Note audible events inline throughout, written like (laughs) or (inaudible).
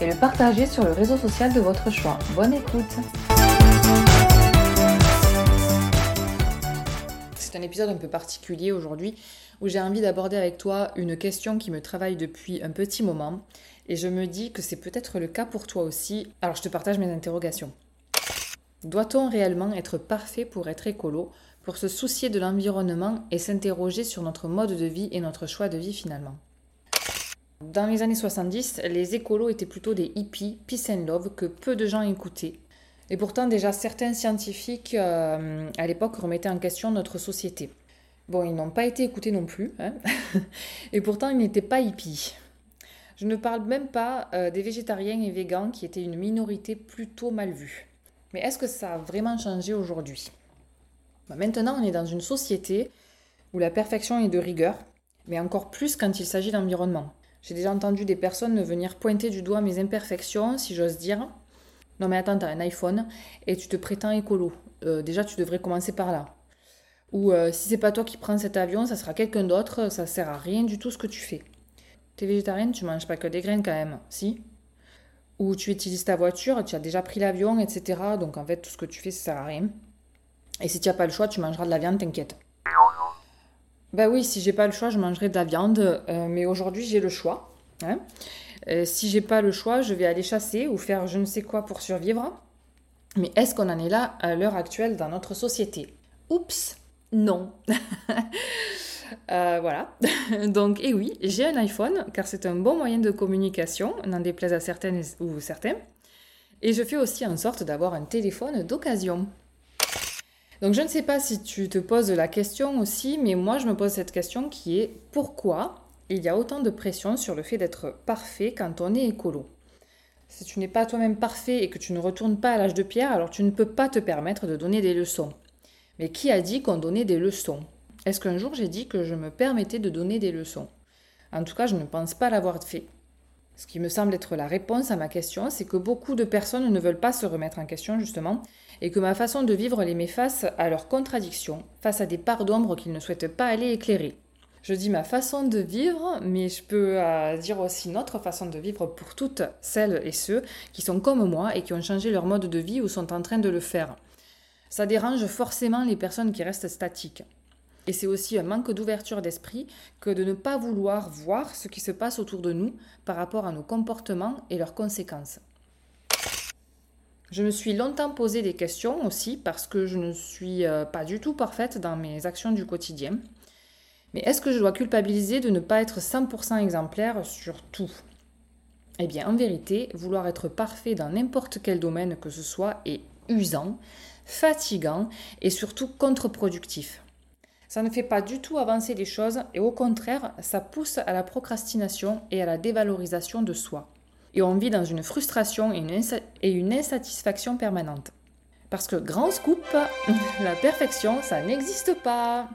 et le partager sur le réseau social de votre choix. Bonne écoute C'est un épisode un peu particulier aujourd'hui où j'ai envie d'aborder avec toi une question qui me travaille depuis un petit moment et je me dis que c'est peut-être le cas pour toi aussi. Alors je te partage mes interrogations. Doit-on réellement être parfait pour être écolo, pour se soucier de l'environnement et s'interroger sur notre mode de vie et notre choix de vie finalement? Dans les années 70, les écolos étaient plutôt des hippies, peace and love, que peu de gens écoutaient. Et pourtant, déjà, certains scientifiques euh, à l'époque remettaient en question notre société. Bon, ils n'ont pas été écoutés non plus, hein (laughs) et pourtant, ils n'étaient pas hippies. Je ne parle même pas euh, des végétariens et végans qui étaient une minorité plutôt mal vue. Mais est-ce que ça a vraiment changé aujourd'hui? Bah, Maintenant, on est dans une société où la perfection est de rigueur, mais encore plus quand il s'agit d'environnement. J'ai déjà entendu des personnes venir pointer du doigt mes imperfections, si j'ose dire. Non mais attends, t'as un iPhone et tu te prétends écolo. Euh, déjà, tu devrais commencer par là. Ou euh, si c'est pas toi qui prends cet avion, ça sera quelqu'un d'autre, ça sert à rien du tout ce que tu fais. T'es végétarienne, tu manges pas que des graines quand même, si Ou tu utilises ta voiture, tu as déjà pris l'avion, etc. Donc en fait, tout ce que tu fais, ça sert à rien. Et si tu n'as pas le choix, tu mangeras de la viande, t'inquiète. Ben oui, si j'ai pas le choix, je mangerai de la viande, euh, mais aujourd'hui j'ai le choix. Hein. Euh, si j'ai pas le choix, je vais aller chasser ou faire je ne sais quoi pour survivre. Mais est-ce qu'on en est là à l'heure actuelle dans notre société? Oups, non. (laughs) Euh, voilà. (laughs) Donc, et oui, j'ai un iPhone car c'est un bon moyen de communication, n'en déplaise à certaines ou certains. Et je fais aussi en sorte d'avoir un téléphone d'occasion. Donc je ne sais pas si tu te poses la question aussi, mais moi je me pose cette question qui est pourquoi il y a autant de pression sur le fait d'être parfait quand on est écolo? Si tu n'es pas toi-même parfait et que tu ne retournes pas à l'âge de pierre, alors tu ne peux pas te permettre de donner des leçons. Mais qui a dit qu'on donnait des leçons? Est-ce qu'un jour j'ai dit que je me permettais de donner des leçons? En tout cas, je ne pense pas l'avoir fait. Ce qui me semble être la réponse à ma question, c'est que beaucoup de personnes ne veulent pas se remettre en question justement, et que ma façon de vivre les met face à leurs contradictions, face à des parts d'ombre qu'ils ne souhaitent pas aller éclairer. Je dis ma façon de vivre, mais je peux euh, dire aussi notre façon de vivre pour toutes celles et ceux qui sont comme moi et qui ont changé leur mode de vie ou sont en train de le faire. Ça dérange forcément les personnes qui restent statiques. Et c'est aussi un manque d'ouverture d'esprit que de ne pas vouloir voir ce qui se passe autour de nous par rapport à nos comportements et leurs conséquences. Je me suis longtemps posé des questions aussi parce que je ne suis euh, pas du tout parfaite dans mes actions du quotidien. Mais est-ce que je dois culpabiliser de ne pas être 100% exemplaire sur tout? Eh bien, en vérité, vouloir être parfait dans n'importe quel domaine que ce soit est usant, fatigant et surtout contre-productif. Ça ne fait pas du tout avancer les choses et au contraire, ça pousse à la procrastination et à la dévalorisation de soi. Et on vit dans une frustration et une, insatisfaction permanente. Parce que grand scoop, (laughs) la perfection, ça n'existe pas.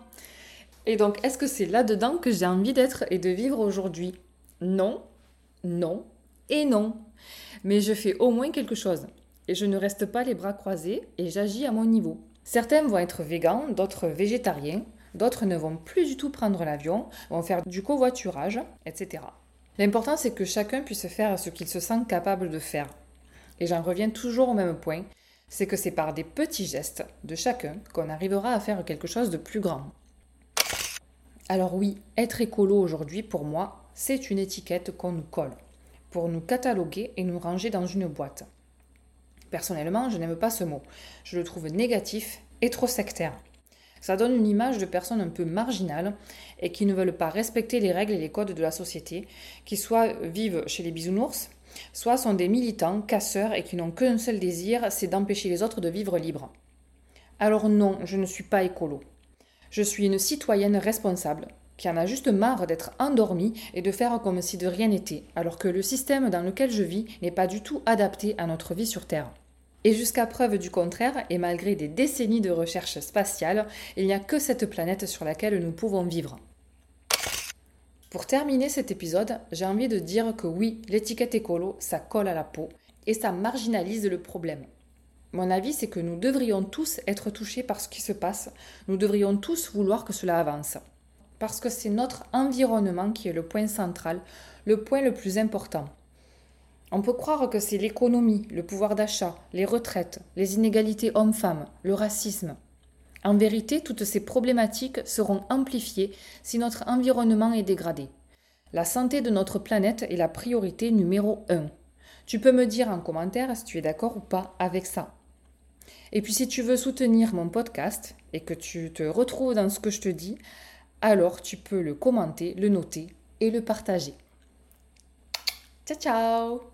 Et donc, est-ce que c'est là-dedans que j'ai envie d'être et de vivre aujourd'hui? Non, non et non. Mais je fais au moins quelque chose. Et je ne reste pas les bras croisés et j'agis à mon niveau. Certains vont être végans, d'autres végétariens, D'autres ne vont plus du tout prendre l'avion, vont faire du covoiturage, etc. L'important, c'est que chacun puisse faire ce qu'il se sent capable de faire. Et j'en reviens toujours au même point, c'est que c'est par des petits gestes de chacun qu'on arrivera à faire quelque chose de plus grand. Alors oui, être écolo aujourd'hui, pour moi, c'est une étiquette qu'on nous colle, pour nous cataloguer et nous ranger dans une boîte. Personnellement, je n'aime pas ce mot. Je le trouve négatif et trop sectaire. Ça donne une image de personnes un peu marginales et qui ne veulent pas respecter les règles et les codes de la société, qui soit vivent chez les bisounours, soit sont des militants, casseurs et qui n'ont qu'un seul désir, c'est d'empêcher les autres de vivre libres. Alors non, je ne suis pas écolo. Je suis une citoyenne responsable qui en a juste marre d'être endormi et de faire comme si de rien n'était, alors que le système dans lequel je vis n'est pas du tout adapté à notre vie sur Terre. Et jusqu'à preuve du contraire, et malgré des décennies de recherche spatiale, il n'y a que cette planète sur laquelle nous pouvons vivre. Pour terminer cet épisode, j'ai envie de dire que oui, l'étiquette écolo, ça colle à la peau et ça marginalise le problème. Mon avis, c'est que nous devrions tous être touchés par ce qui se passe, nous devrions tous vouloir que cela avance. Parce que c'est notre environnement qui est le point central, le point le plus important. On peut croire que c'est l'économie, le pouvoir d'achat, les retraites, les inégalités hommes-femmes, le racisme. En vérité, toutes ces problématiques seront amplifiées si notre environnement est dégradé. La santé de notre planète est la priorité numéro un. Tu peux me dire en commentaire si tu es d'accord ou pas avec ça. Et puis si tu veux soutenir mon podcast et que tu te retrouves dans ce que je te dis, alors tu peux le commenter, le noter et le partager. Ciao ciao